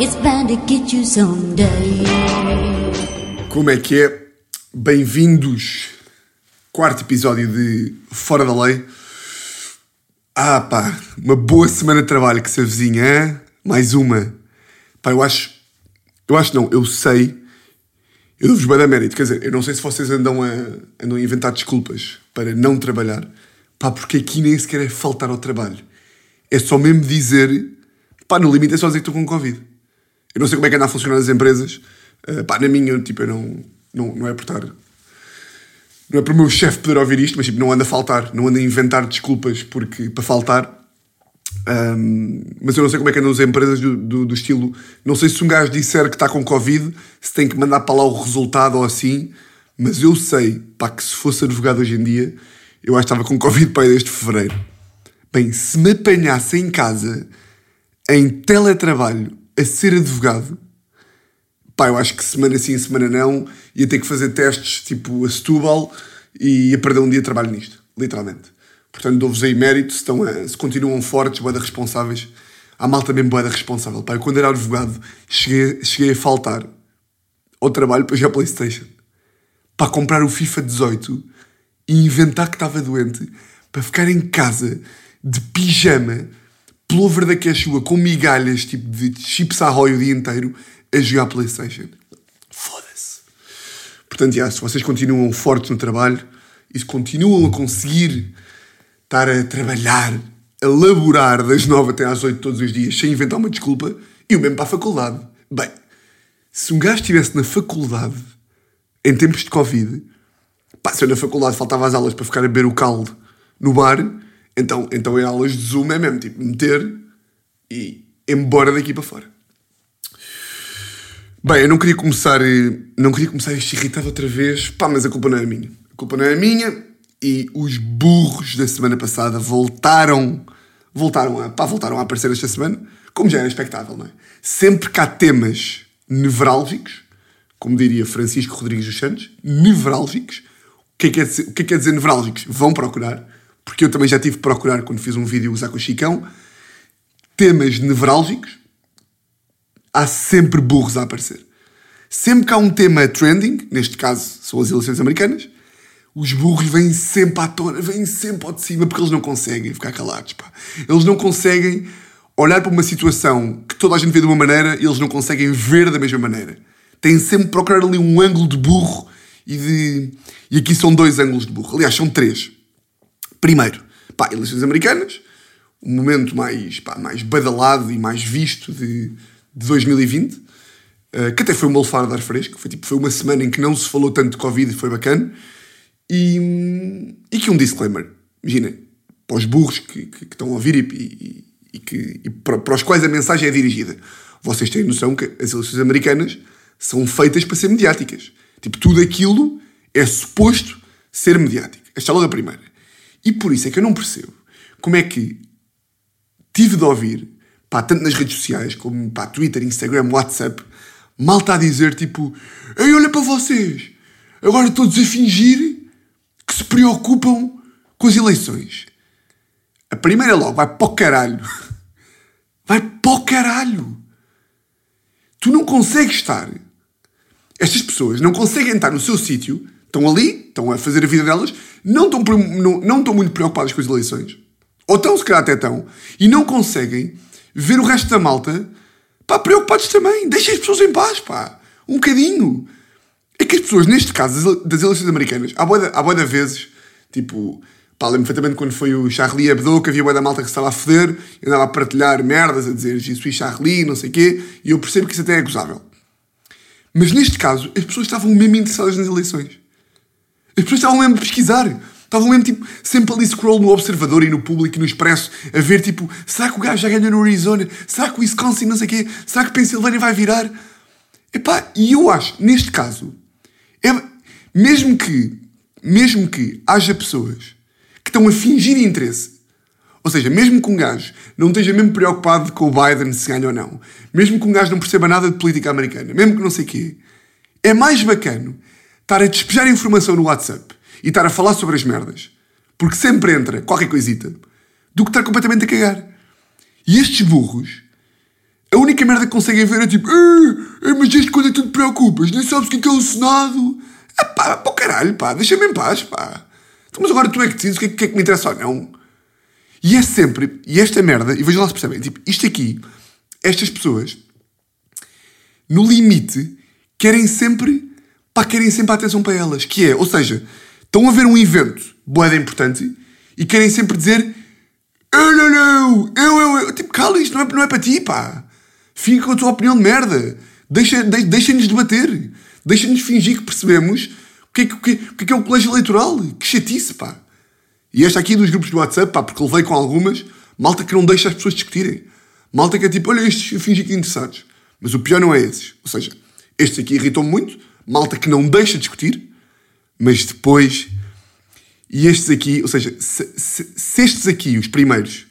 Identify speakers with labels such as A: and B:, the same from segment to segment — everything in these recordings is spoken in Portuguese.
A: It's bound to get you someday.
B: Como é que é? Bem-vindos. Quarto episódio de Fora da Lei. Ah, pá, uma boa semana de trabalho que se avizinha, hein? mais uma. Pá, eu acho. Eu acho não, eu sei. Eu dou-vos bem da mérito. Quer dizer, eu não sei se vocês andam a, andam a inventar desculpas para não trabalhar. Pá, porque aqui nem sequer é faltar ao trabalho. É só mesmo dizer. Pá, no limite é só dizer que estou com Covid. Eu não sei como é que anda a funcionar as empresas. Uh, pá, na minha, tipo, eu não, não, não é por estar. Não é para o meu chefe poder ouvir isto, mas tipo, não anda a faltar, não anda a inventar desculpas porque, para faltar. Um, mas eu não sei como é que andam as empresas do, do, do, estilo. Não sei se um gajo disser que está com Covid, se tem que mandar para lá o resultado ou assim. Mas eu sei, pá, que se fosse advogado hoje em dia, eu acho que estava com Covid para desde fevereiro. Bem, se me apanhasse em casa, em teletrabalho, a ser advogado, pá, eu acho que semana sim, semana não, ia ter que fazer testes tipo a Setúbal e ia perder um dia de trabalho nisto, literalmente. Portanto, dou-vos aí mérito, se, estão a, se continuam fortes, boeda responsáveis. Há malta mesmo boeda responsável. Pá, eu quando era advogado cheguei, cheguei a faltar ao trabalho para jogar Playstation. Para comprar o FIFA 18 e inventar que estava doente para ficar em casa de pijama plover da quechua com migalhas tipo de chips arroio o dia inteiro a jogar Playstation. Foda-se. Portanto, se vocês continuam fortes no trabalho e se continuam a conseguir estar a trabalhar, a laborar das nove até às oito todos os dias sem inventar uma desculpa, e o mesmo para a faculdade. Bem, se um gajo estivesse na faculdade em tempos de Covid, pá, se eu na faculdade faltava as aulas para ficar a beber o caldo no bar, então, então em aulas de Zoom é mesmo tipo meter e embora daqui para fora. Bem, eu não queria começar, não queria começar isto irritado outra vez, pá, mas a culpa não é minha. A culpa não é minha e os burros da semana passada voltaram, voltaram a, pá, voltaram a aparecer esta semana, como já era expectável, não é? Sempre que há temas nevrálgicos, como diria Francisco Rodrigues dos Santos, nevrálgicos, o que é que é dizer, o que é que é dizer nevrálgicos? Vão procurar porque eu também já tive que procurar quando fiz um vídeo usar com o Chicão, temas nevrálgicos, há sempre burros a aparecer. Sempre que há um tema trending, neste caso são as eleições americanas, os burros vêm sempre à tona, vêm sempre ao de cima, porque eles não conseguem ficar calados. Pá. Eles não conseguem olhar para uma situação que toda a gente vê de uma maneira e eles não conseguem ver da mesma maneira. Têm sempre que procurar ali um ângulo de burro e de. E aqui são dois ângulos de burro. Aliás, são três. Primeiro, pá, eleições americanas, o momento mais, pá, mais badalado e mais visto de, de 2020, uh, eh, que até foi uma lefada de ar fresco, foi, tipo, foi uma semana em que não se falou tanto de Covid e foi bacana, e, e que um disclaimer, imaginem, para os burros que, que, que estão a ouvir e, e, e que, e para, para os quais a mensagem é dirigida, vocês têm noção que as eleições americanas são feitas para ser mediáticas. Tipo, tudo aquilo é suposto ser mediático. Esta é logo a primeira. E por isso é que eu não percebo como é que tive de ouvir, pá, tanto nas redes sociais como pá, Twitter, Instagram, WhatsApp, mal está a dizer tipo: Ei, olha para vocês, agora todos a fingir que se preocupam com as eleições. A primeira logo vai para o caralho. Vai para o caralho. Tu não consegues estar. Estas pessoas não conseguem estar no seu sítio, estão ali, estão a fazer a vida delas, não estão, não, não estão muito preocupados com as eleições, ou estão, se calhar até estão, e não conseguem ver o resto da malta pá, preocupados também. Deixem as pessoas em paz, pá. Um bocadinho. É que as pessoas, neste caso, das eleições americanas, há boa, há de vezes, tipo, pá, lembro perfeitamente quando foi o Charlie Hebdo, que havia boa da malta que estava a foder, e andava a partilhar merdas, a dizer Jesus Charlie, não sei o quê, e eu percebo que isso até é gozável. Mas neste caso, as pessoas estavam mesmo interessadas nas eleições. As pessoas estavam mesmo a pesquisar. Estavam mesmo, tipo, sempre ali scroll no Observador e no Público e no Expresso a ver, tipo, será que o gajo já ganhou no Arizona? Será que o Wisconsin não sei o quê? Será que Pensilvânia vai virar? Epá, e eu acho, neste caso, é, mesmo que, mesmo que haja pessoas que estão a fingir interesse, ou seja, mesmo que um gajo não esteja mesmo preocupado com o Biden se ganha ou não, mesmo que um gajo não perceba nada de política americana, mesmo que não sei o quê, é mais bacana estar a despejar informação no WhatsApp e estar a falar sobre as merdas, porque sempre entra qualquer coisita, do que estar completamente a cagar. E estes burros a única merda que conseguem ver é tipo, "Ah, mas desde quando é que tu te preocupas? Nem sabes o que é, que é o Senado? Ah pá, pá, caralho, pá, deixa-me em paz, pá. Então, mas agora tu é que decides o que é, que é que me interessa ou não. E é sempre, e esta merda, e vejam lá se percebem, tipo, isto aqui, estas pessoas, no limite, querem sempre, pá, querem sempre a atenção para elas. Que é, ou seja, estão a ver um evento, boeda importante, e querem sempre dizer, eu não, não, eu, eu, eu. Tipo, cala isto, não é, não é para ti, pá. Fica com a tua opinião de merda. Deixa, de, deixa-nos debater. Deixa-nos fingir que percebemos o que, é, o que, o que é que é o colégio eleitoral. Que chatice, pá. E esta aqui dos grupos do WhatsApp, pá, porque levei com algumas, malta que não deixa as pessoas discutirem. Malta que é tipo, olha estes, eu fingi que interessados. Mas o pior não é esses. Ou seja, estes aqui irritam muito, malta que não deixa discutir, mas depois. E estes aqui, ou seja, se, se- se estes aqui, os primeiros,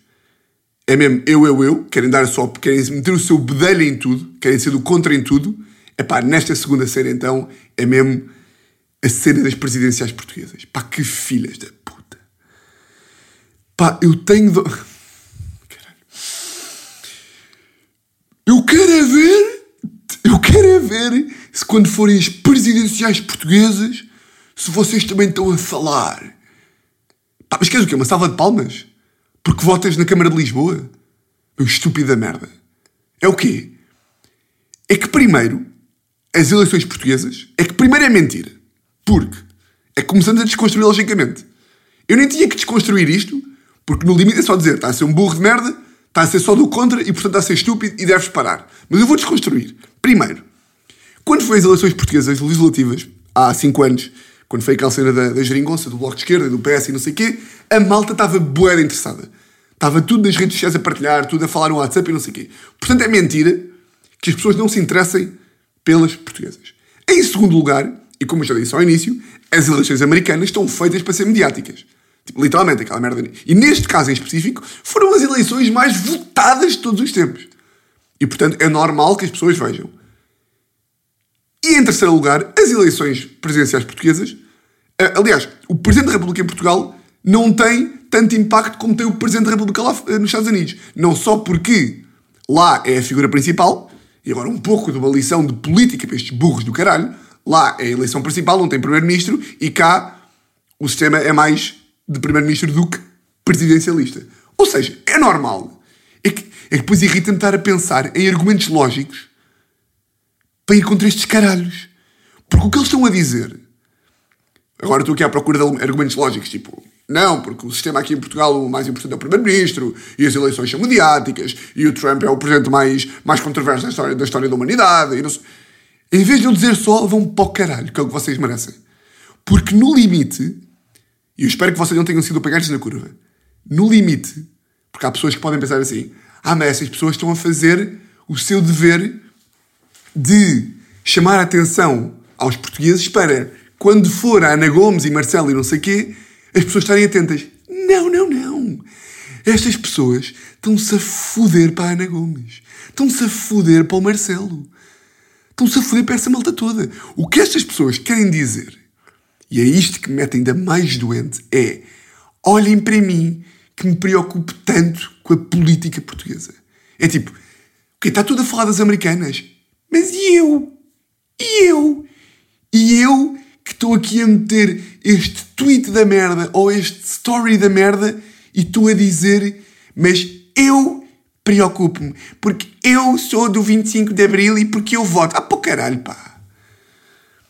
B: é mesmo eu, eu, eu, querem dar só, querem meter o seu bedelho em tudo, querem ser do contra em tudo, é pá, nesta segunda cena então, é mesmo a cena das presidenciais portuguesas. Pá, que filhas da puta. Pá, eu tenho. Do... Caralho. Eu quero é ver. Eu quero é ver se quando forem as presidenciais portuguesas, se vocês também estão a falar. Pá, mas queres o quê? Uma salva de palmas? Porque votas na Câmara de Lisboa? Meu estúpida merda. É o quê? É que primeiro, as eleições portuguesas, é que primeiro é mentira. Porque é que começamos a desconstruir logicamente. Eu nem tinha que desconstruir isto, porque no limite é só dizer, está a ser um burro de merda, está a ser só do contra e portanto está a ser estúpido e deves parar. Mas eu vou desconstruir. Primeiro, quando foi as eleições portuguesas legislativas, há 5 anos, quando foi aquela cena da, da geringonça, do Bloco de Esquerda, do PS e não sei o quê, a malta estava bué interessada. Estava tudo nas redes sociais a partilhar, tudo a falar no WhatsApp e não sei o quê. Portanto, é mentira que as pessoas não se interessem pelas portuguesas. Em segundo lugar, e como eu já disse ao início, as eleições americanas estão feitas para ser mediáticas. Tipo, literalmente, aquela merda. E neste caso em específico, foram as eleições mais votadas de todos os tempos. E, portanto, é normal que as pessoas vejam. E em terceiro lugar, as eleições presidenciais portuguesas. eh, Aliás, o Presidente da República em Portugal não tem tanto impacto como tem o Presidente da República lá eh, nos Estados Unidos. Não só porque lá é a figura principal, e agora um pouco de uma lição de política para estes burros do caralho, lá é a eleição principal, não tem Primeiro-Ministro, e cá o sistema é mais de Primeiro-Ministro do que presidencialista. Ou seja, é normal. É que, é que depois irrita-me estar a pensar em argumentos lógicos para ir contra estes caralhos. Porque o que eles estão a dizer. Agora estou aqui à procura de argumentos lógicos, tipo, não, porque o sistema aqui em Portugal o mais importante é o Primeiro-Ministro, e as eleições são mediáticas, e o Trump é o presidente mais, mais controverso da história, da história da humanidade. Em vez de eu dizer só, vão para o caralho, que é o que vocês merecem. Porque no limite, e eu espero que vocês não tenham sido apanhados na curva, no limite, porque há pessoas que podem pensar assim, ah, mas essas pessoas estão a fazer o seu dever de chamar a atenção aos portugueses para, quando for a Ana Gomes e Marcelo e não sei quê, as pessoas estarem atentas. Não, não, não. Estas pessoas estão-se a foder para a Ana Gomes. Estão-se a foder para o Marcelo. Estão-se a foder para essa malta toda. O que estas pessoas querem dizer, e é isto que me mete ainda mais doente, é olhem para mim que me preocupo tanto com a política portuguesa. É tipo, ok, está tudo a falar das americanas, mas e eu? E eu? E eu que estou aqui a meter este tweet da merda ou este story da merda e estou a dizer, mas eu preocupo-me porque eu sou do 25 de Abril e porque eu voto. Ah, pô caralho, pá.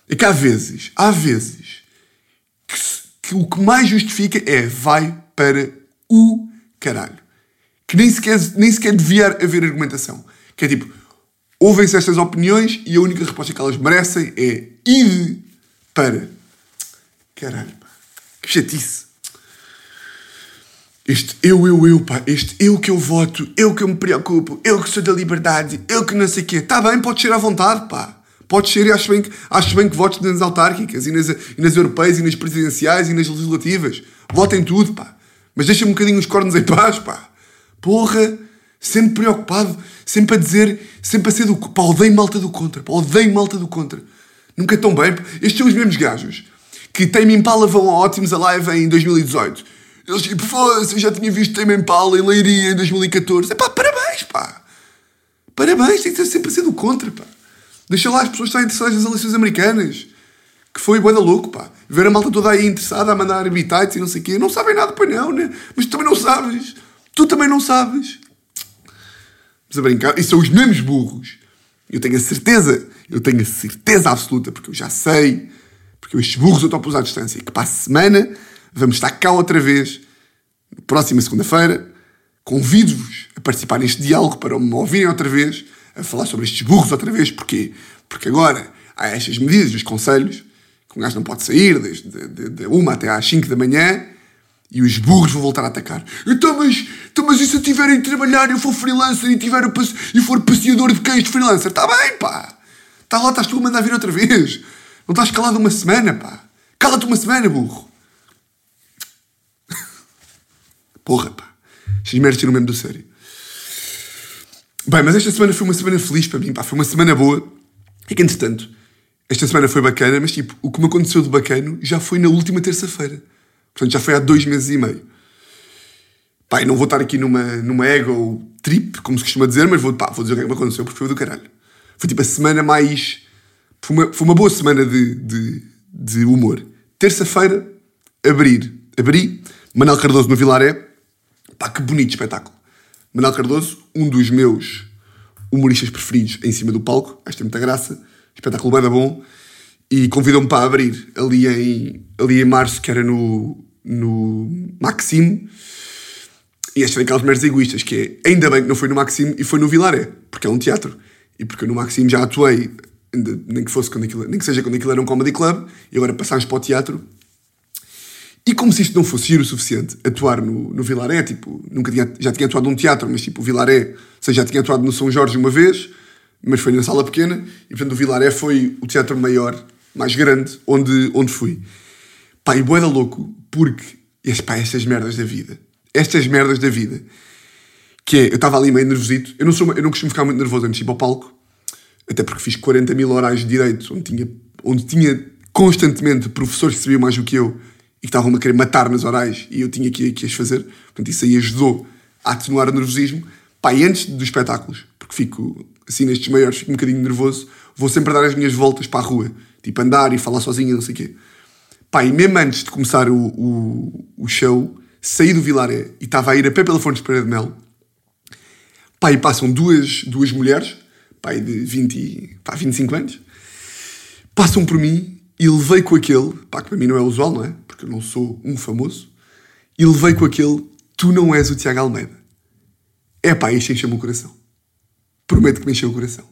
B: É que há vezes, há vezes que, que o que mais justifica é vai para o caralho. Que nem sequer, nem sequer devia haver argumentação. Que é tipo, ouvem-se estas opiniões e a única resposta que elas merecem é ir para. Caralho, pá. Que chatice. Este eu, eu, eu, pá. Este eu que eu voto, eu que eu me preocupo, eu que sou da liberdade, eu que não sei o quê. Está bem, pode ser à vontade, pá. Pode ser e acho bem que, acho bem que votes nas autárquicas e nas, e nas europeias e nas presidenciais e nas legislativas. Votem tudo, pá. Mas deixa-me um bocadinho os cornos em paz, pá. Porra, sempre preocupado, sempre a dizer, sempre a ser do. Pá, odeio malta do contra, pá, odeio malta do contra. Nunca tão bem. Estes são os mesmos gajos que Tame Impala vão a Ótimos Alive em 2018. Eles tipo, foda-se, eu já tinha visto Tame Impala em Leiria em 2014. É pá, parabéns, pá. Parabéns, tem que ter sempre a ser do contra, pá. Deixa lá as pessoas estarem interessadas nas eleições americanas. Que foi boa da louco, pá. Ver a malta toda aí interessada a mandar habitats e não sei o quê. Não sabem nada, pois não, né? Mas tu também não sabes. Tu também não sabes. Mas a brincar, e são os mesmos burros. Eu tenho a certeza, eu tenho a certeza absoluta, porque eu já sei, porque estes burros eu a pôr à distância, que para a semana vamos estar cá outra vez, próxima segunda-feira. Convido-vos a participar neste diálogo para me ouvirem outra vez, a falar sobre estes burros outra vez. Porquê? Porque agora há estas medidas dos conselhos, que um gajo não pode sair desde de, de, de uma até às 5 da manhã, e os burros vão voltar a atacar. Então, mas, então, mas e se eu tiver a trabalhar, eu for freelancer e, tiver e for passeador de cães de freelancer? Está bem, pá. Está lá, estás tu a mandar vir outra vez. Não estás calado uma semana, pá. Cala-te uma semana, burro. Porra, pá. Merdas tiram mesmo do sério. Bem, mas esta semana foi uma semana feliz para mim, pá. Foi uma semana boa. É que, entretanto, esta semana foi bacana, mas, tipo, o que me aconteceu de bacano já foi na última terça-feira. Portanto, já foi há dois meses e meio. Pá, não vou estar aqui numa, numa ego trip, como se costuma dizer, mas vou, pá, vou dizer o que é que me aconteceu, porque foi do caralho. Foi tipo a semana mais. Foi uma, foi uma boa semana de, de, de humor. Terça-feira, abrir. Abri, Manel Cardoso no Vilaré. Pá, que bonito espetáculo. Manel Cardoso, um dos meus humoristas preferidos em cima do palco. Acho que tem muita graça. Espetáculo bem bom. E convidou-me para abrir ali em, ali em março, que era no, no Maxime. E este foi aquelas merdas egoístas, que é, ainda bem que não foi no Maxime e foi no Vilaré, porque é um teatro. E porque no Maxime já atuei, nem que, fosse quando aquilo, nem que seja quando aquilo era um comedy club, e agora passámos para o teatro. E como se isto não fosse ir o suficiente, atuar no, no Vilaré, tipo, nunca tinha, já tinha atuado num teatro, mas tipo, o Vilaré, ou seja, já tinha atuado no São Jorge uma vez, mas foi na sala pequena, e portanto o Vilaré foi o teatro maior, mais grande, onde, onde fui. Pá, e boeda louco, porque, pá, estas merdas da vida, estas merdas da vida, que é, eu estava ali meio nervosito, eu não, sou, eu não costumo ficar muito nervoso antes de ir para o palco, até porque fiz 40 mil horários de direito, onde tinha, onde tinha constantemente professores que sabiam mais do que eu, e que estavam a querer matar nas orais e eu tinha que, que as fazer. Portanto, isso aí ajudou a atenuar o nervosismo. Pá, e antes dos espetáculos, porque fico assim nestes maiores, fico um bocadinho nervoso, vou sempre dar as minhas voltas para a rua, tipo andar e falar sozinho, não sei o quê. Pá, e mesmo antes de começar o, o, o show, saí do Vilaré e estava a ir a pé pela Fonte de Pereira de Mel. Pá, e passam duas, duas mulheres, pá, de 20, pá, 25 anos, passam por mim e levei com aquele, pá, que para mim não é usual, não é? Porque eu não sou um famoso, e levei com aquele, tu não és o Tiago Almeida. É pá, isto encheu-me o coração. Prometo que me encheu o coração.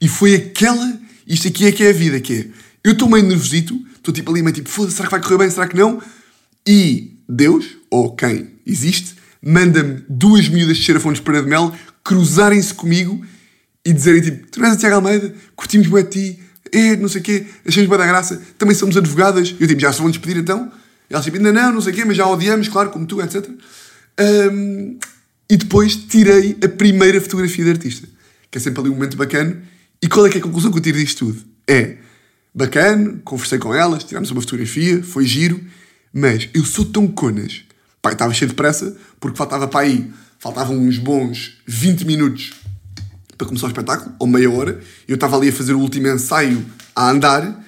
B: E foi aquela, isto aqui é que é a vida, que é, eu estou meio nervosito, estou tipo ali meio tipo, foda-se, será que vai correr bem, será que não? E Deus, ou quem existe, manda-me duas miúdas de Xerafones para de Mel cruzarem-se comigo e dizerem tipo, tu és o Tiago Almeida, curtimos bem de ti, é, não sei o quê, achamos bem da graça, também somos advogadas. Eu tipo, já se vão despedir então? E elas tipo, ainda não, não sei o quê, mas já odiamos, claro, como tu, etc. Um, e depois tirei a primeira fotografia de artista, que é sempre ali um momento bacana. E qual é que é a conclusão que eu tiro disto tudo? É bacana, conversei com elas, tirámos uma fotografia, foi giro, mas eu sou tão conas. Pai, estava cheio de pressa, porque faltava para aí, faltavam uns bons 20 minutos para começar o espetáculo, ou meia hora. Eu estava ali a fazer o último ensaio, a andar,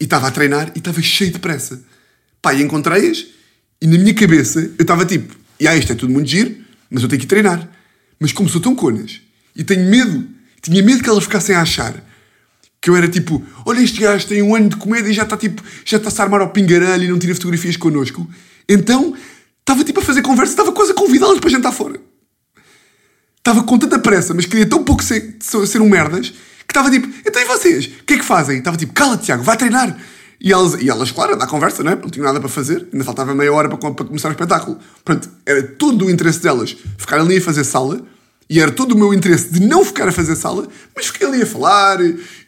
B: e estava a treinar, e estava cheio de pressa. E encontrei-as, e na minha cabeça eu estava tipo, e ah, isto é tudo muito giro, mas eu tenho que treinar. Mas como sou tão conas, e tenho medo, tinha medo que elas ficassem a achar que eu era tipo, olha este gajo tem um ano de comédia e já está tipo, já está-se a armar ao pingarelho e não tira fotografias connosco. Então, estava tipo a fazer conversa, estava quase a convidá-los para jantar fora. Estava com tanta pressa, mas queria tão pouco ser, ser um merdas, que estava tipo, então e vocês? O que é que fazem? Estava tipo, cala Tiago, vai treinar. E elas, e elas, claro, na conversa, não é? Não tinham nada para fazer, ainda faltava meia hora para, para começar o espetáculo. Portanto, era todo o interesse delas ficar ali a fazer sala, e era todo o meu interesse de não ficar a fazer sala, mas fiquei ali a falar,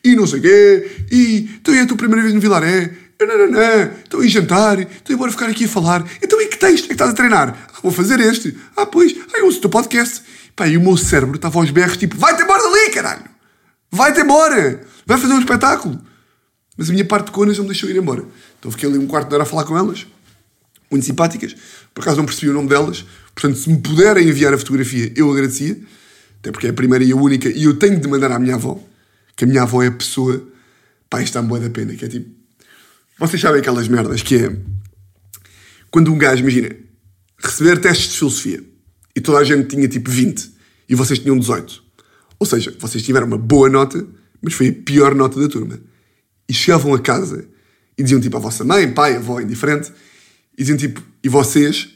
B: e não sei o quê, e então é a tua primeira vez no Vilaré, não, estou a jantar, estou embora ficar aqui a falar, então e que texto é que estás a treinar? Ah, vou fazer este. Ah, pois, ah, eu ouço o teu podcast. Pá, e o meu cérebro estava aos berros, tipo, vai-te embora dali, caralho! Vai-te embora! Vai fazer um espetáculo! Mas a minha parte de conas não me deixou ir embora. Então fiquei ali um quarto de hora a falar com elas, muito simpáticas, por acaso não percebi o nome delas, portanto, se me puderem enviar a fotografia, eu agradecia. Até porque é a primeira e a única, e eu tenho de mandar à minha avó, que a minha avó é a pessoa, pá, isto dá-me boa da pena, que é tipo, vocês sabem aquelas merdas que é, quando um gajo, imagina, receber testes de filosofia, e toda a gente tinha tipo 20, e vocês tinham 18. Ou seja, vocês tiveram uma boa nota, mas foi a pior nota da turma. E chegavam a casa e diziam tipo à vossa mãe, pai, avó, indiferente, e diziam tipo, e vocês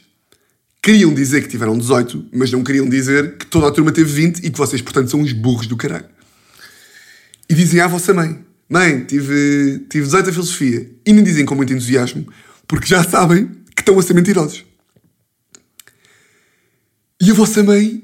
B: queriam dizer que tiveram 18, mas não queriam dizer que toda a turma teve 20 e que vocês, portanto, são uns burros do caralho. E dizem à vossa mãe, mãe, tive, tive 18 a filosofia. E nem dizem com muito entusiasmo, porque já sabem que estão a ser mentirosos. E a vossa mãe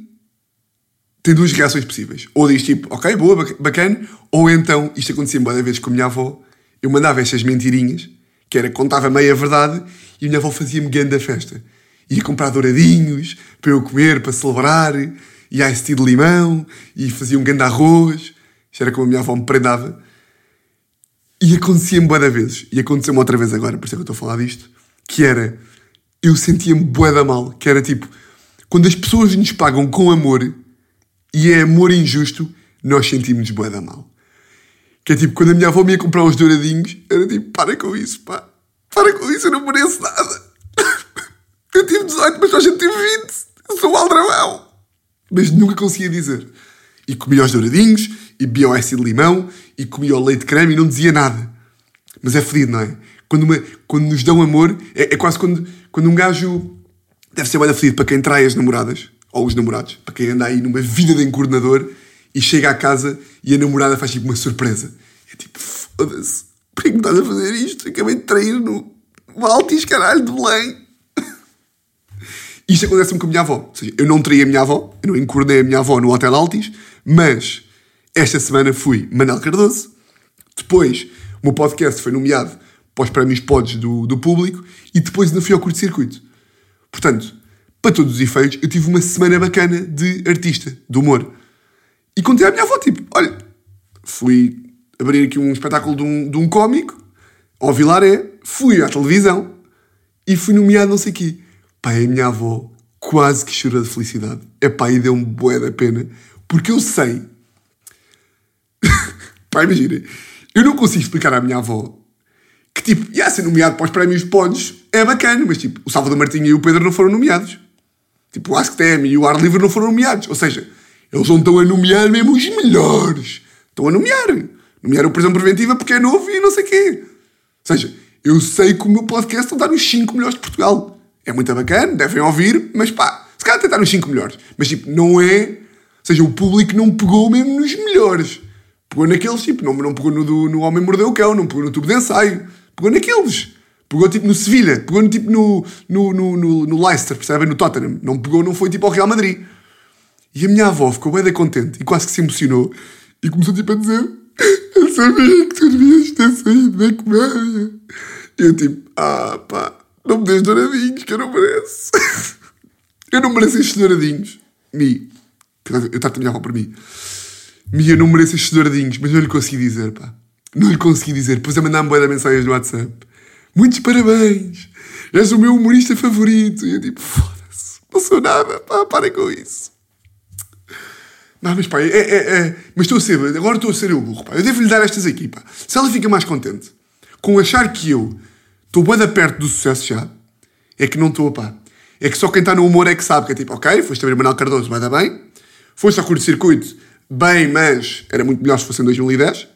B: tem duas reações possíveis. Ou diz tipo, ok, boa, bacana. Ou então, isto acontecia muitas vezes com a minha avó, eu mandava estas mentirinhas, que era contava meia verdade, e a minha avó fazia-me grande festa. Ia comprar douradinhos para eu comer, para celebrar, e ice de limão, e fazia um grande arroz. Isto era como a minha avó me prendava. E acontecia-me boa vezes. E aconteceu-me outra vez agora, por isso é que eu estou a falar disto. Que era, eu sentia-me boa da mal. Que era tipo, quando as pessoas nos pagam com amor, e é amor injusto, nós sentimos-nos bué da mal. Que é tipo, quando a minha avó me ia comprar os douradinhos, era tipo, para com isso, pá. Para com isso, eu não mereço nada. Eu tive 18, mas a gente tive 20. Eu sou um aldrabão. Mas nunca conseguia dizer. E comia os douradinhos, e bebia o ice de limão, e comia o leite de creme e não dizia nada. Mas é fedido, não é? Quando, uma, quando nos dão amor, é, é quase quando, quando um gajo deve ser bem fedido para quem trai as namoradas ou os namorados, para quem anda aí numa vida de encornador e chega à casa e a namorada faz tipo uma surpresa. É tipo, foda-se, por que me estás a fazer isto? Acabei de trair no Altis, caralho, de Belém. Isto acontece-me com a minha avó. Ou seja, eu não traí a minha avó, eu não encornei a minha avó no Hotel Altis, mas esta semana fui Manel Cardoso. Depois, o meu podcast foi nomeado para os prémios pods do, do público e depois ainda fui ao curto-circuito. Portanto, para todos os efeitos, eu tive uma semana bacana de artista, de humor. E contei à minha avó, tipo, olha, fui abrir aqui um espetáculo de um, de um cómico, ao Vilaré, fui à televisão e fui nomeado não sei quê. Pai, a minha avó quase que chorou de felicidade. É pá, e deu-me bué da pena, porque eu sei... Pá, imagina, eu não consigo explicar à minha avó que, tipo, ia ser nomeado para os prémios Podes é bacana, mas, tipo, o Salvador Martinho e o Pedro não foram nomeados. Tipo, o AskTM e o Ar Livre não foram nomeados. Ou seja, eles não estão a nomear mesmo os melhores. Estão a nomear. Nomearam prisão preventiva porque é novo e não sei o quê. Ou seja, eu sei que o meu podcast está nos 5 melhores de Portugal. É muito bacana, devem ouvir, mas pá, se calhar tentar nos 5 melhores. Mas tipo, não é. Ou seja, o público não pegou mesmo nos melhores. Pegou naqueles, tipo, não, não pegou no, do, no Homem Mordeu o Cão, não pegou no tubo de ensaio. Pegou naqueles. Pegou tipo no Sevilha, pegou no, tipo no, no, no, no, Leicester, percebem? No Tottenham. Não pegou, não foi tipo ao Real Madrid. E a minha avó ficou bem contente e quase que se emocionou e começou tipo a dizer: Eu sabia que tu devias ter saído da comédia. E eu tipo: Ah pá, não me dês douradinhos que eu não mereço. eu não mereço estes douradinhos. Mi, eu trato a minha avó por mim. Mi, eu não mereço estes douradinhos, mas não lhe consegui dizer, pá. Não lhe consegui dizer. Depois a mandar-me boas mensagens no WhatsApp. Muitos parabéns! És o meu humorista favorito. E eu tipo, foda-se, não sou nada, pá, parem com isso. Não, mas pá, é, é, é, mas estou a ser, agora estou a ser eu burro, pá. Eu devo-lhe dar estas aqui, pá. Se ela fica mais contente com achar que eu estou bem perto do sucesso já, é que não estou, pá. É que só quem está no humor é que sabe que é tipo, ok, foste a ver Manuel Cardoso, vai dar bem. Foste ao curto-circuito, bem, mas era muito melhor se fosse em 2010.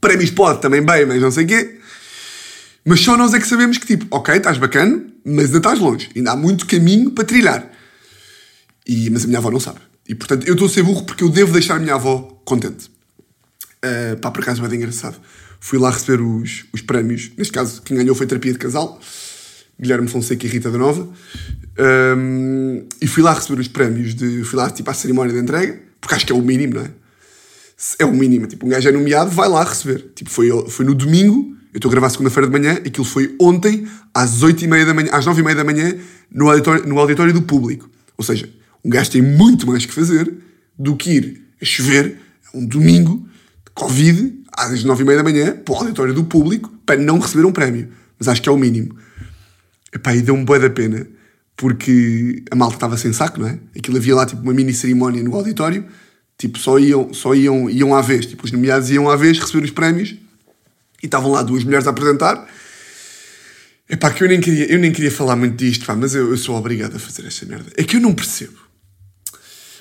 B: Prémios pode também bem, mas não sei o quê. Mas só nós é que sabemos que, tipo, ok, estás bacana, mas ainda estás longe. Ainda há muito caminho para trilhar. E, mas a minha avó não sabe. E, portanto, eu estou a ser burro porque eu devo deixar a minha avó contente. Uh, pá, por acaso, bem engraçado. Fui lá receber os, os prémios. Neste caso, quem ganhou foi terapia de casal. Guilherme Fonseca e Rita da Nova. Um, e fui lá receber os prémios. De, fui lá, tipo, à cerimónia de entrega. Porque acho que é o mínimo, não é? É o mínimo. Tipo, um gajo é nomeado, vai lá receber. Tipo, foi, foi no domingo eu estou a gravar segunda-feira de manhã, aquilo foi ontem, às 8h30 da manhã, às 9h30 da manhã, no auditório, no auditório do público. Ou seja, um gajo tem muito mais que fazer do que ir a chover um domingo de Covid, às 9h30 da manhã, para o auditório do público, para não receber um prémio. Mas acho que é o mínimo. Epá, e deu-me boa da pena, porque a malta estava sem saco, não é? Aquilo havia lá tipo uma mini cerimónia no auditório, tipo só iam, só iam, iam à vez, tipo os nomeados iam à vez receber os prémios e estavam lá duas mulheres a apresentar. Epá, que eu nem queria, eu nem queria falar muito disto, pá, mas eu, eu sou obrigado a fazer esta merda. É que eu não percebo.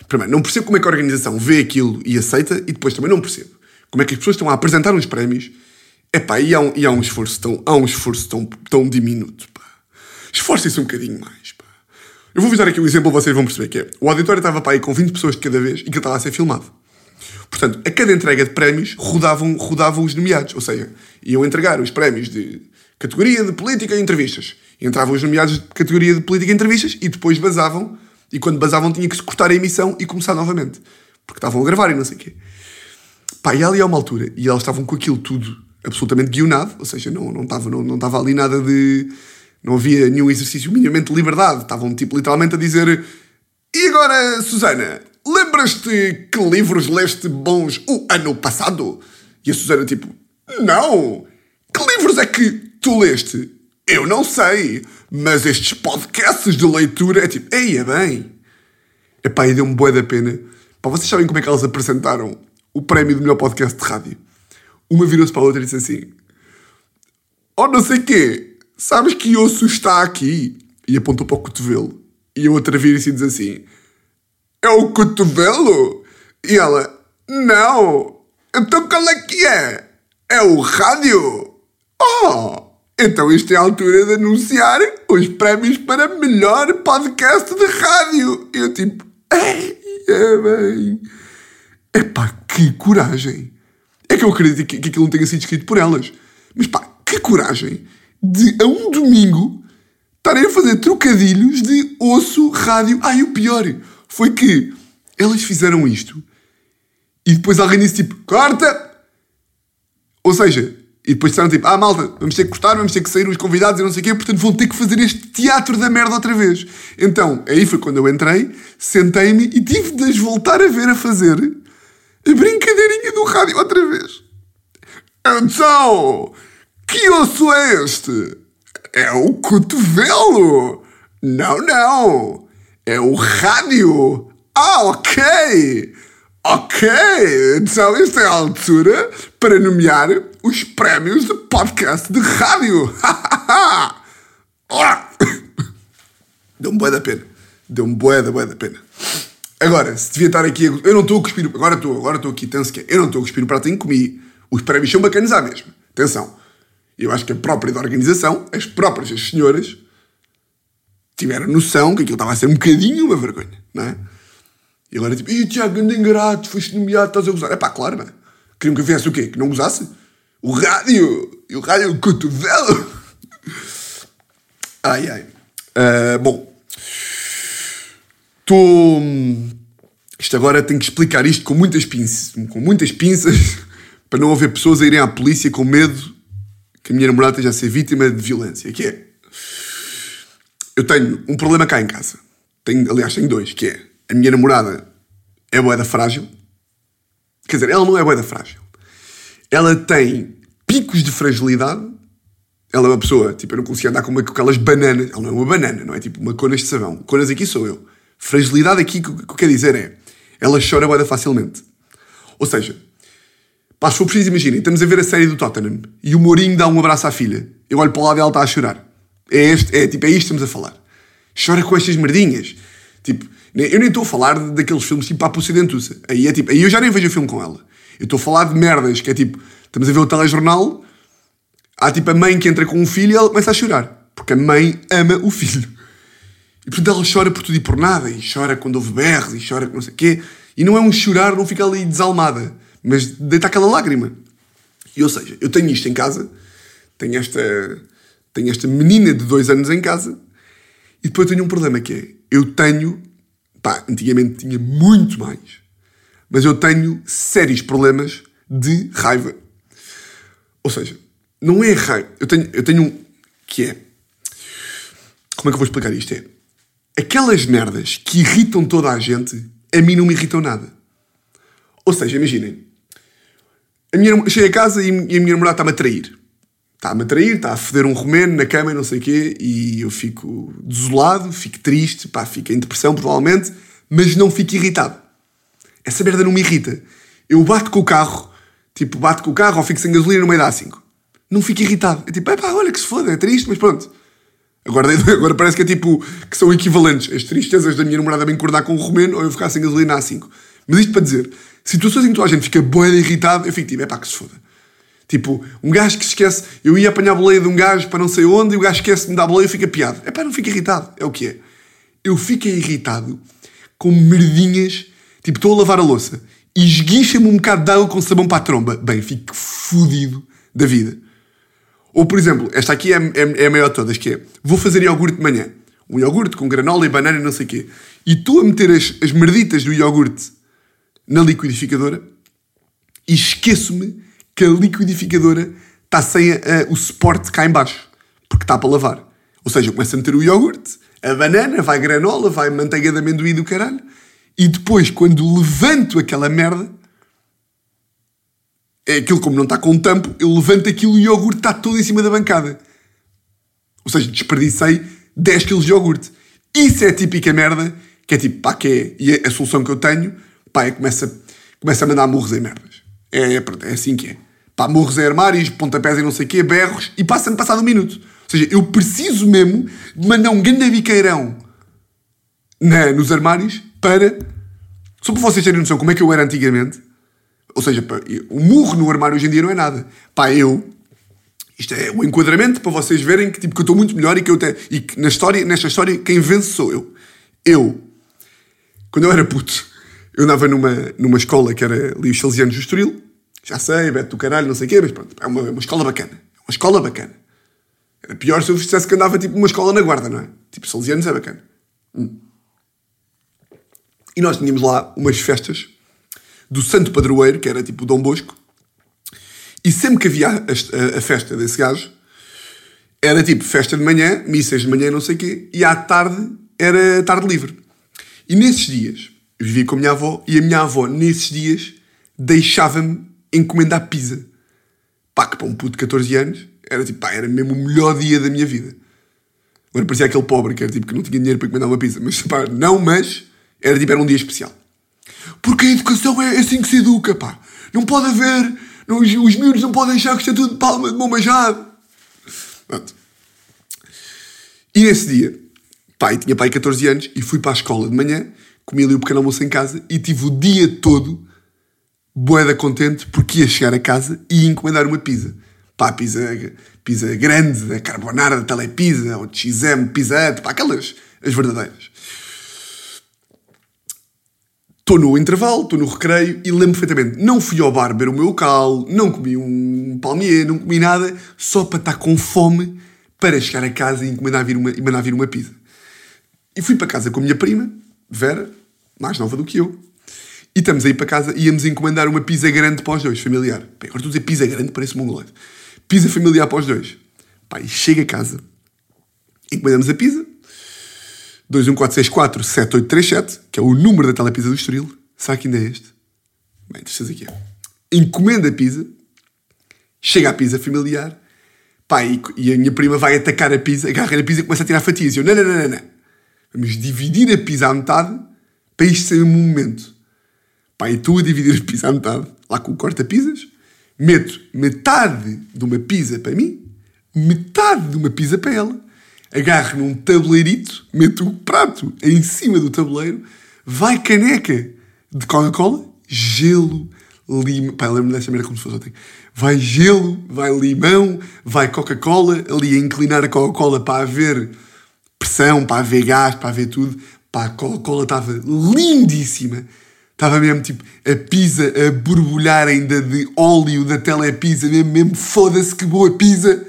B: Primeiro, não percebo como é que a organização vê aquilo e aceita, e depois também não percebo como é que as pessoas estão a apresentar uns prémios. Epá, e há um, e há um esforço tão, há um esforço tão, tão diminuto, pá. Esforcem-se um bocadinho mais, pá. Eu vou-vos dar aqui um exemplo, vocês vão perceber que é. O auditório estava para aí com 20 pessoas de cada vez e que estava a ser filmado. Portanto, a cada entrega de prémios rodavam, rodavam os nomeados, ou seja, iam entregar os prémios de categoria de política e entrevistas. Entravam os nomeados de categoria de política e entrevistas e depois basavam, e quando basavam tinha que se cortar a emissão e começar novamente. Porque estavam a gravar e não sei o quê. Pá, e ali a uma altura, e elas estavam com aquilo tudo absolutamente guionado, ou seja, não, não, estava, não, não estava ali nada de. Não havia nenhum exercício minimamente de liberdade. Estavam, tipo, literalmente a dizer: E agora, Susana, lembras-te que livros leste bons o ano passado? E a Susana, tipo: Não! Que livros é que tu leste? Eu não sei, mas estes podcasts de leitura é tipo: Eia, bem! Epá, e deu-me boa da pena. Pá, vocês sabem como é que elas apresentaram o prémio do melhor podcast de rádio? Uma virou-se para a outra e disse assim: Oh, não sei quê, sabes que osso está aqui? E apontou para o cotovelo. E a outra vira-se e diz assim: É o cotovelo? E ela: Não, então qual é que é? É o rádio? Oh, então isto é a altura de anunciar os prémios para melhor podcast de rádio. E eu tipo: é bem. Epá, que coragem! É que eu acredito que, que aquilo não tenha sido escrito por elas. Mas pá, que coragem de a um domingo estarem a fazer trocadilhos de osso, rádio. Ah, e o pior foi que elas fizeram isto e depois alguém disse tipo, corta! Ou seja, e depois disseram tipo, ah malta, vamos ter que cortar, vamos ter que sair os convidados e não sei o quê, portanto vão ter que fazer este teatro da merda outra vez. Então, aí foi quando eu entrei, sentei-me e tive de as voltar a ver a fazer a brincadeirinha do rádio outra vez. Então, que osso é este? É o cotovelo. Não, não. É o rádio. Ah, ok. Ok. Então, esta é a altura para nomear os prémios de podcast de rádio. Deu-me boa da pena. Deu-me boa da boa da pena. Agora, se devia estar aqui. Eu não estou a cuspir. Agora estou, agora estou aqui, tenso que Eu não estou a cuspir o prato em comi. Os prémios são bacanas à mesma. Atenção. Eu acho que a própria da organização, as próprias as senhoras, tiveram noção que aquilo estava a ser um bocadinho uma vergonha, não é? E agora tipo, Ih, Tiago, anda ingrato, foste nomeado, estás a gozar. É pá, claro, não é? Queriam que eu fizesse o quê? Que não gozasse? O rádio! E o rádio, o cotovelo! Ai, ai. Uh, bom, Estou. Isto agora tenho que explicar isto com muitas pinças, com muitas pinças para não haver pessoas a irem à polícia com medo que a minha namorada esteja a ser vítima de violência. Que é. Eu tenho um problema cá em casa. Tenho, aliás, tenho dois, que é a minha namorada é boeda frágil. Quer dizer, ela não é boeda frágil. Ela tem picos de fragilidade. Ela é uma pessoa, tipo, eu não consigo andar com, aquelas bananas. Ela não é uma banana, não é tipo uma conas de sabão. Conas aqui sou eu. Fragilidade aqui, o que eu quero dizer é, ela chora bué facilmente. Ou seja, pá, se for preciso, imaginem, estamos a ver a série do Tottenham e o Mourinho dá um abraço à filha. Eu olho para o lado e ela está a chorar. É, este, é, tipo, é isto que estamos a falar. Chora com estas merdinhas. Tipo, eu nem estou a falar daqueles filmes tipo a Dentuça. Aí é tipo, aí eu já nem vejo o filme com ela. Eu estou a falar de merdas, que é tipo, estamos a ver o telejornal, há tipo a mãe que entra com um filho e ela começa a chorar. Porque a mãe ama o filho. E portanto ela chora por tudo e por nada, e chora quando houve berros, e chora com não sei o quê. E não é um chorar, não fica ali desalmada, mas deita aquela lágrima. E ou seja, eu tenho isto em casa, tenho esta, tenho esta menina de dois anos em casa, e depois tenho um problema que é, eu tenho, pá, antigamente tinha muito mais, mas eu tenho sérios problemas de raiva. Ou seja, não é raiva, eu tenho, eu tenho um, que é, como é que eu vou explicar isto? É, aquelas merdas que irritam toda a gente, a mim não me irritam nada. Ou seja, imaginem, a minha, cheguei a casa e, a minha namorada está-me a trair. Está-me a trair, está a foder um romeno na cama e não sei o quê, e eu fico desolado, fico triste, pá, fico em depressão provavelmente, mas não fico irritado. Essa merda não me irrita. Eu bato com o carro, tipo, bato com o carro ou fico sem gasolina no meio da A5. Não fico irritado. É tipo, pá, olha que se foda, é triste, mas pronto. Agora, agora parece que é tipo, que são equivalentes as tristezas da minha namorada me encordar com o romeno ou eu ficar sem gasolina na A5. Mas isto para dizer, situações em que a gente fica boa irritado, eu fico tipo, é pá, que se foda. Tipo, um gajo que esquece, eu ia apanhar a boleia de um gajo para não sei onde e o gajo esquece de me dar boleia e fica piado. É pá, não fica irritado. É o que é. Eu fico irritado com merdinhas, tipo, estou a lavar a louça e esguicha-me um bocado de água com sabão para a tromba. Bem, fico fodido da vida. Ou, por exemplo, esta aqui é, é, é a maior de todas, que é, vou fazer iogurte de manhã. Um iogurte com granola e banana e não sei o quê. E tu a meter as, as merditas do iogurte na liquidificadora e esqueço-me que a liquidificadora está sem a, a, o suporte cá em baixo, porque está para lavar. Ou seja, começa a meter o iogurte, a banana, vai granola, vai manteiga de amendoim do caralho, e depois, quando levanto aquela merda, é aquilo como não está com tampo, eu levanto aquilo e o iogurte está todo em cima da bancada. Ou seja, desperdicei 10 kg de iogurte. Isso é típica merda, que é tipo, pá, que é, e é a solução que eu tenho, começa, começa a mandar murros em merdas. É, é, é assim que é. Pá, morros em armários, pontapés e não sei o quê, berros, e passa-me passado um minuto. Ou seja, eu preciso mesmo de mandar um grande biqueirão na, nos armários para... Só para vocês terem noção como é que eu era antigamente. Ou seja, pá, o murro no armário hoje em dia não é nada. Pá, eu... Isto é o enquadramento para vocês verem que, tipo, que eu estou muito melhor e que eu te, e que na história, nesta história quem vence sou eu. Eu, quando eu era puto, eu andava numa, numa escola que era ali os Salesianos do Estoril, já sei, Beto do caralho, não sei o quê, mas pronto, é uma, uma escola bacana. É uma escola bacana. Era pior se eu dissesse que andava tipo uma escola na guarda, não é? Tipo, Salesianos é bacana. Hum. E nós tínhamos lá umas festas do Santo Padroeiro, que era tipo Dom Bosco, e sempre que havia a, a, a, festa desse gajo, era tipo festa de manhã, missas de manhã, não sei o quê, e à tarde era tarde livre. E nesses dias, vivia com a minha avó, e a minha avó, nesses dias, deixava-me encomendar pizza. Pá, que para um puto de 14 anos era tipo, pá, era mesmo o melhor dia da minha vida. Agora parecia aquele pobre que era tipo que não tinha dinheiro para encomendar uma pizza. Mas pá, não, mas era tipo, era um dia especial. Porque a educação é assim que se educa, pá. Não pode haver. Não, os, os miúdos não podem achar que isto é tudo de palma de mão majado. Pronto. E nesse dia, eu tinha pai 14 anos e fui para a escola de manhã, comi ali o pequeno almoço em casa e tive o dia todo boeda contente porque ia chegar a casa e encomendar uma pizza. Pá, pizza, pizza grande, da carbonara, da telepizza, ou XM, pizza pá, aquelas, as verdadeiras. Estou no intervalo, estou no recreio e lembro perfeitamente, não fui ao bar beber o meu cal, não comi um palmier, não comi nada, só para estar com fome para chegar a casa e encomendar vir uma, e mandar vir uma pizza. E fui para casa com a minha prima, Vera, mais nova do que eu, e estamos aí para casa íamos encomendar uma pizza grande para os dois, familiar. Agora estou a dizer pizza grande, parece mongolete. Pizza familiar para os dois. E chega a casa, encomendamos a pizza, 214647837, que é o número da telepizza do Estoril. Será que ainda é este? Bem, deixa aqui. Encomenda a pizza, chega a pizza familiar, pá, e, e, a minha prima vai atacar a pizza, agarra a pizza e começa a tirar fatias. E eu, não, não, não, não, não. Vamos dividir a pizza à metade para isto ser um momento. Pá, e tu a dividir a pizza à metade, lá com o corta-pizzas, meto metade de uma pizza para mim, metade de uma pizza para ela, agarro num tabuleirito, meto o prato em cima do tabuleiro, vai caneca de Coca-Cola, gelo, limão. Pá, lembro-me dessa merda como se fosse ontem. Vai gelo, vai limão, vai Coca-Cola, ali a inclinar a Coca-Cola para haver pressão, para haver gás, para haver tudo. Pá, a Coca-Cola estava lindíssima Estava mesmo tipo a pizza a borbulhar ainda de óleo da telepizza, mesmo, mesmo foda-se que boa pizza.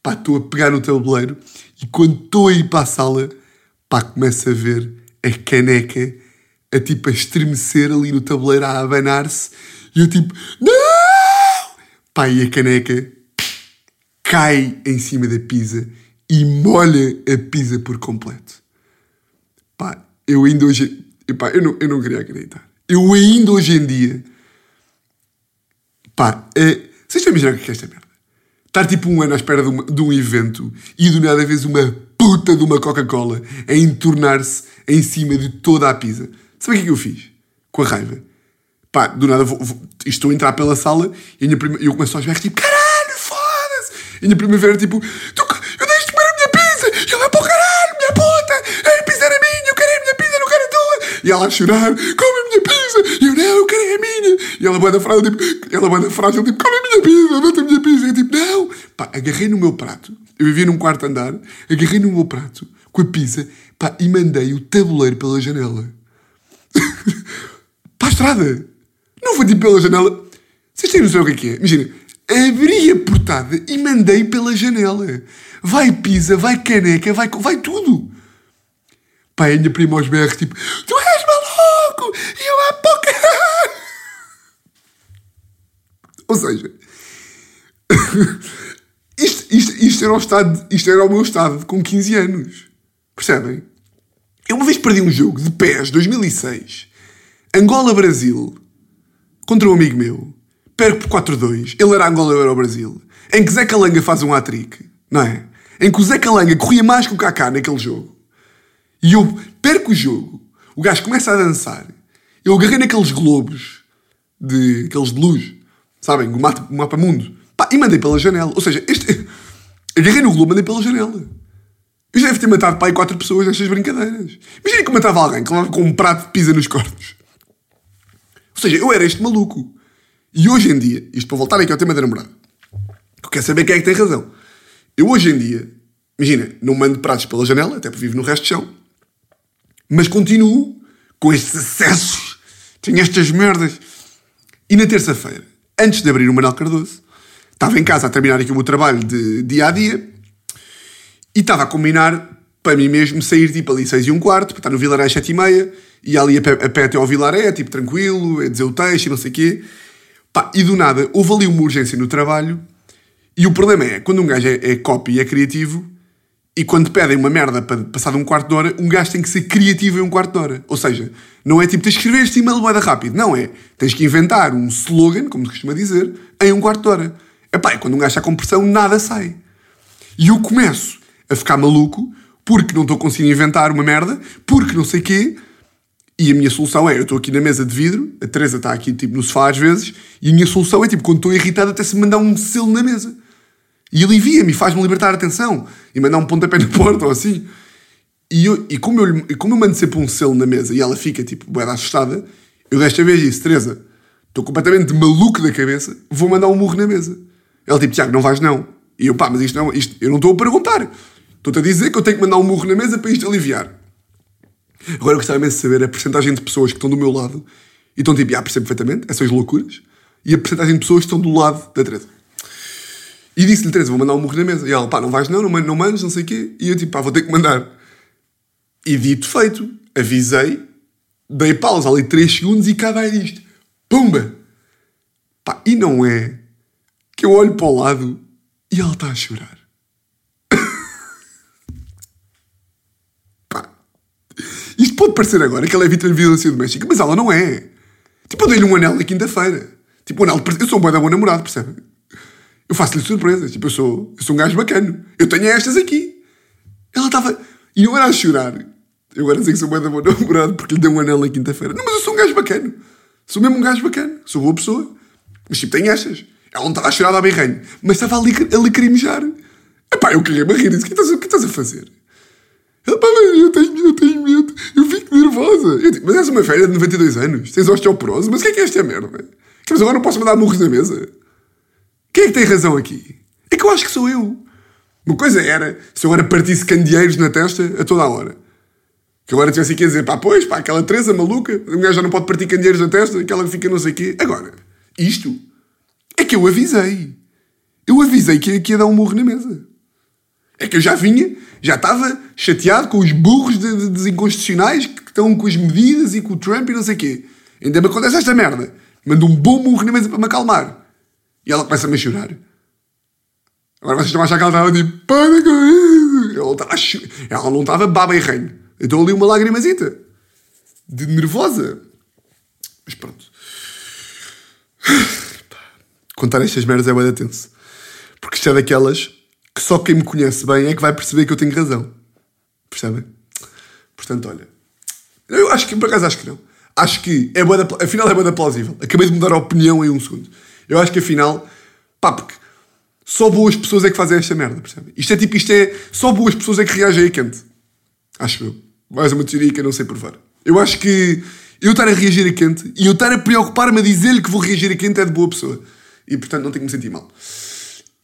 B: Pá, estou a pegar no tabuleiro e quando estou a ir para a sala, pá, começo a ver a caneca a tipo a estremecer ali no tabuleiro, a abanar-se e eu tipo, não! Pá, e a caneca cai em cima da pizza e molha a pizza por completo. Pá, eu ainda hoje. Epá, eu não, eu não queria acreditar eu ainda hoje em dia. Pá, é, vocês estão a imaginar o que é esta merda? estar tipo um ano à espera de, uma- de um evento e do nada vez uma puta de uma Coca-Cola a entornar-se em cima de toda a pizza. Sabe o que é que eu fiz? Com a raiva. Pá, do nada vou, vou- estou a entrar pela sala e a minha prima, eu começo aos berros tipo, caralho, foda-se! E a minha primavera tipo, tu, eu deixo de comer a minha pizza! E ela, para o caralho, minha puta! A pizza era minha, eu quero a minha pizza, não quero a tua! E ela a chorar, come a minha pizza! E eu, não, eu quero a minha! E ela banda frágil, tipo, ela banda frágil, tipo, come a minha pizza, mete a minha pizza! E eu tipo, não! Pá, agarrei no meu prato, eu vivia num quarto andar, agarrei no meu prato, com a pizza, pá, e mandei o tabuleiro pela janela para a estrada. Não foi tipo pela janela. Vocês têm noção o que é que é? Imagina, abri a portada e mandei pela janela. Vai pizza, vai caneca, vai, vai tudo. Minha prima aos berros, tipo, tu és maluco! E eu a pouca. Ou seja, isto, isto, isto, era o estado, isto era o meu estado com 15 anos. Percebem? Eu uma vez perdi um jogo de pés, 2006, Angola-Brasil, contra um amigo meu. Perco por 4-2. Ele era Angola, eu era o Brasil. Em que Zé Calanga faz um hat-trick, não é? Em que o Zé Calanga corria mais que o Kaká naquele jogo. E eu perco o jogo. O gajo começa a dançar. Eu agarrei naqueles globos, de, aqueles de luz, sabem? O mapa, o mapa mundo. Pá, e mandei pela janela. Ou seja, este, agarrei no globo, mandei pela janela. Eu já deve ter matado pai quatro pessoas nestas brincadeiras. Imagina que eu matava alguém que levava com um prato de pizza nos cornos. Ou seja, eu era este maluco. E hoje em dia, isto para voltar aqui ao tema da namorada, eu quero saber quem é que tem razão. Eu hoje em dia, imagina, não mando pratos pela janela, até porque vivo no resto de chão, mas continuo com estes excessos, tenho estas merdas. E na terça-feira, antes de abrir o Manuel Cardoso, estava em casa a terminar aqui o meu trabalho de dia a dia e estava a combinar para mim mesmo sair tipo ali 6 e um quarto, para estar no Vilaré às 7 e meia, e ali a pé, a pé até ao Vilaré, tipo tranquilo, a dizer o texto e não sei o quê. Pá, e do nada, houve ali uma urgência no trabalho, e o problema é, quando um gajo é, é copy e é criativo, e quando pedem uma merda para passar de um quarto de hora, um gajo tem que ser criativo em um quarto de hora. Ou seja, não é tipo, tens que escrever este e-mail boeda rápido. Não é. Tens que inventar um slogan, como se costuma dizer, em um quarto de hora. Epá, e quando um gajo está com pressão, nada sai. E eu começo a ficar maluco porque não estou conseguindo inventar uma merda, porque não sei quê. E a minha solução é, eu estou aqui na mesa de vidro, a Teresa está aqui tipo no sofá às vezes, e a minha solução é tipo, quando estou irritado, até se mandar um selo na mesa. E alivia-me, faz-me libertar a atenção. E mandar um pontapé na porta ou assim. E, eu, e como, eu, e como eu mando sempre um selo na mesa e ela fica tipo, da assustada, eu desta vez disse, Teresa, estou completamente maluco da cabeça, vou mandar um murro na mesa. Ela tipo, Tiago, não vais não. E eu, pá, mas isto não, isto, eu não estou a perguntar. Estou-te a dizer que eu tenho que mandar um murro na mesa para isto aliviar. Agora eu gostava imenso de saber a porcentagem de pessoas que estão do meu lado e estão tipo, ah, percebo perfeitamente, essas loucuras, e a porcentagem de pessoas que estão do lado da Teresa. E disse-lhe, Teresa, vou mandar um murro na mesa. E ela, pá, não vais não, não, não mandes, não sei o quê. E eu tipo, pá, vou ter que mandar. E dito feito, avisei, dei pausa ali 3 segundos e cá vai disto. Pumba! Pá, e não é que eu olho para o lado e ela está a chorar. Pá, isto pode parecer agora que ela é vítima de violência doméstica, mas ela não é. Tipo, eu dei-lhe um anel na quinta-feira. Tipo, um anel. Eu sou um bom namorado, percebe? Eu faço-lhe surpresas. Tipo, eu sou, eu sou um gajo bacano. Eu tenho estas aqui. Ela estava. E eu era a chorar. Eu agora sei que sou um bom bom namorado porque lhe dei um anel na quinta-feira. Não, mas eu sou um gajo bacano. Sou mesmo um gajo bacano. Sou boa pessoa. Mas tipo, tenho estas. Ela não estava a chorar a berranho. Mas estava a, lic- a lacrimejar. Epá, eu queria-me a rir. Disse, o que estás, o que estás a fazer? Ela, pá, eu tenho, eu tenho medo. Eu fico nervosa. Eu digo, mas és uma velha de 92 anos. Tens osteoporose. Mas o que é que é esta merda? Mas agora não posso mandar murros na mesa. Quem é que tem razão aqui? É que eu acho que sou eu. Uma coisa era se eu agora partisse candeeiros na testa a toda a hora. Que agora tivesse aqui a dizer, pá, pois, pá, aquela Teresa maluca, um gajo já não pode partir candeeiros na testa, aquela que fica não sei o quê. Agora, isto é que eu avisei. Eu avisei que ia, dar um murro na mesa. É que eu já vinha, já estava chateado com os burros de, de- que estão com as medidas e com o Trump e não sei o quê. Ainda me acontece esta merda. Mando um bom murro na mesa para me acalmar. E ela começa-me a chorar. Agora vocês estão a achar que ela estava tipo, para com isso. Ela, estava cho- ela não estava baba e ranho. Eu estou ali uma lagrimazita. De nervosa. Mas pronto. Contar estas merdas é bué tenso. Porque isto é daquelas que só quem me conhece bem é que vai perceber que eu tenho razão. Percebem? Portanto, olha. Eu acho que, por acaso, acho que não. Acho que é da, afinal é da plausível. Acabei de mudar a opinião em um segundo. Eu acho que afinal, pá, porque só boas pessoas é que fazem esta merda, percebem? Isto é tipo, isto é, só boas pessoas é que reagem a quente. Acho eu. Mais uma teoria que eu não sei provar. Eu acho que eu estar a reagir a quente e eu estar a preocupar-me a dizer-lhe que vou reagir a quente é de boa pessoa. E portanto não tenho que me sentir mal.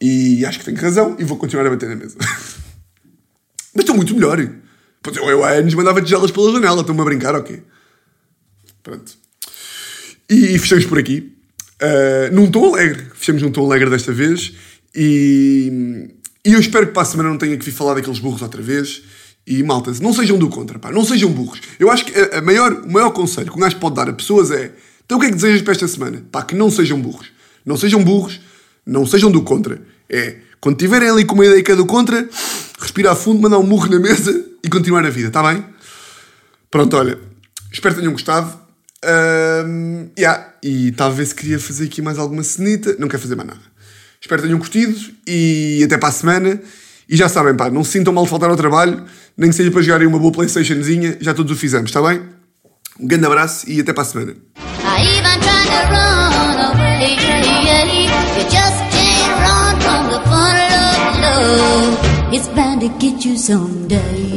B: E acho que tenho razão e vou continuar a bater na mesa. Mas estou muito melhor. Pois eu, eu há anos mandava tigelas pela janela. Estão-me a brincar, ok? Pronto. E, e fechamos por aqui. Uh, num tom alegre. Fechamos num tom alegre desta vez. E, e eu espero que para a semana não tenha que vir falar daqueles burros outra vez. E malta, não sejam do contra, pá. Não sejam burros. Eu acho que a, a maior, o maior conselho que um gajo pode dar a pessoas é então o que é que desejas para esta semana? Pá, que não sejam burros. Não sejam burros, não sejam do contra. É, quando tiverem ali com uma ideia que é do contra, respirar fundo, mandar um murro na mesa e continuar a vida, está bem? Pronto, olha, espero que tenham gostado. Um, yeah, e talvez queria fazer aqui mais alguma cenita, não quero fazer mais nada. Espero que tenham curtido e até para a semana. E já sabem, pá, não se sintam mal de faltar ao trabalho, nem que seja para jogarem uma boa Playstationzinha, já todos o fizemos, está bem? Um grande abraço e até para a semana.
A: It's bound to get you someday.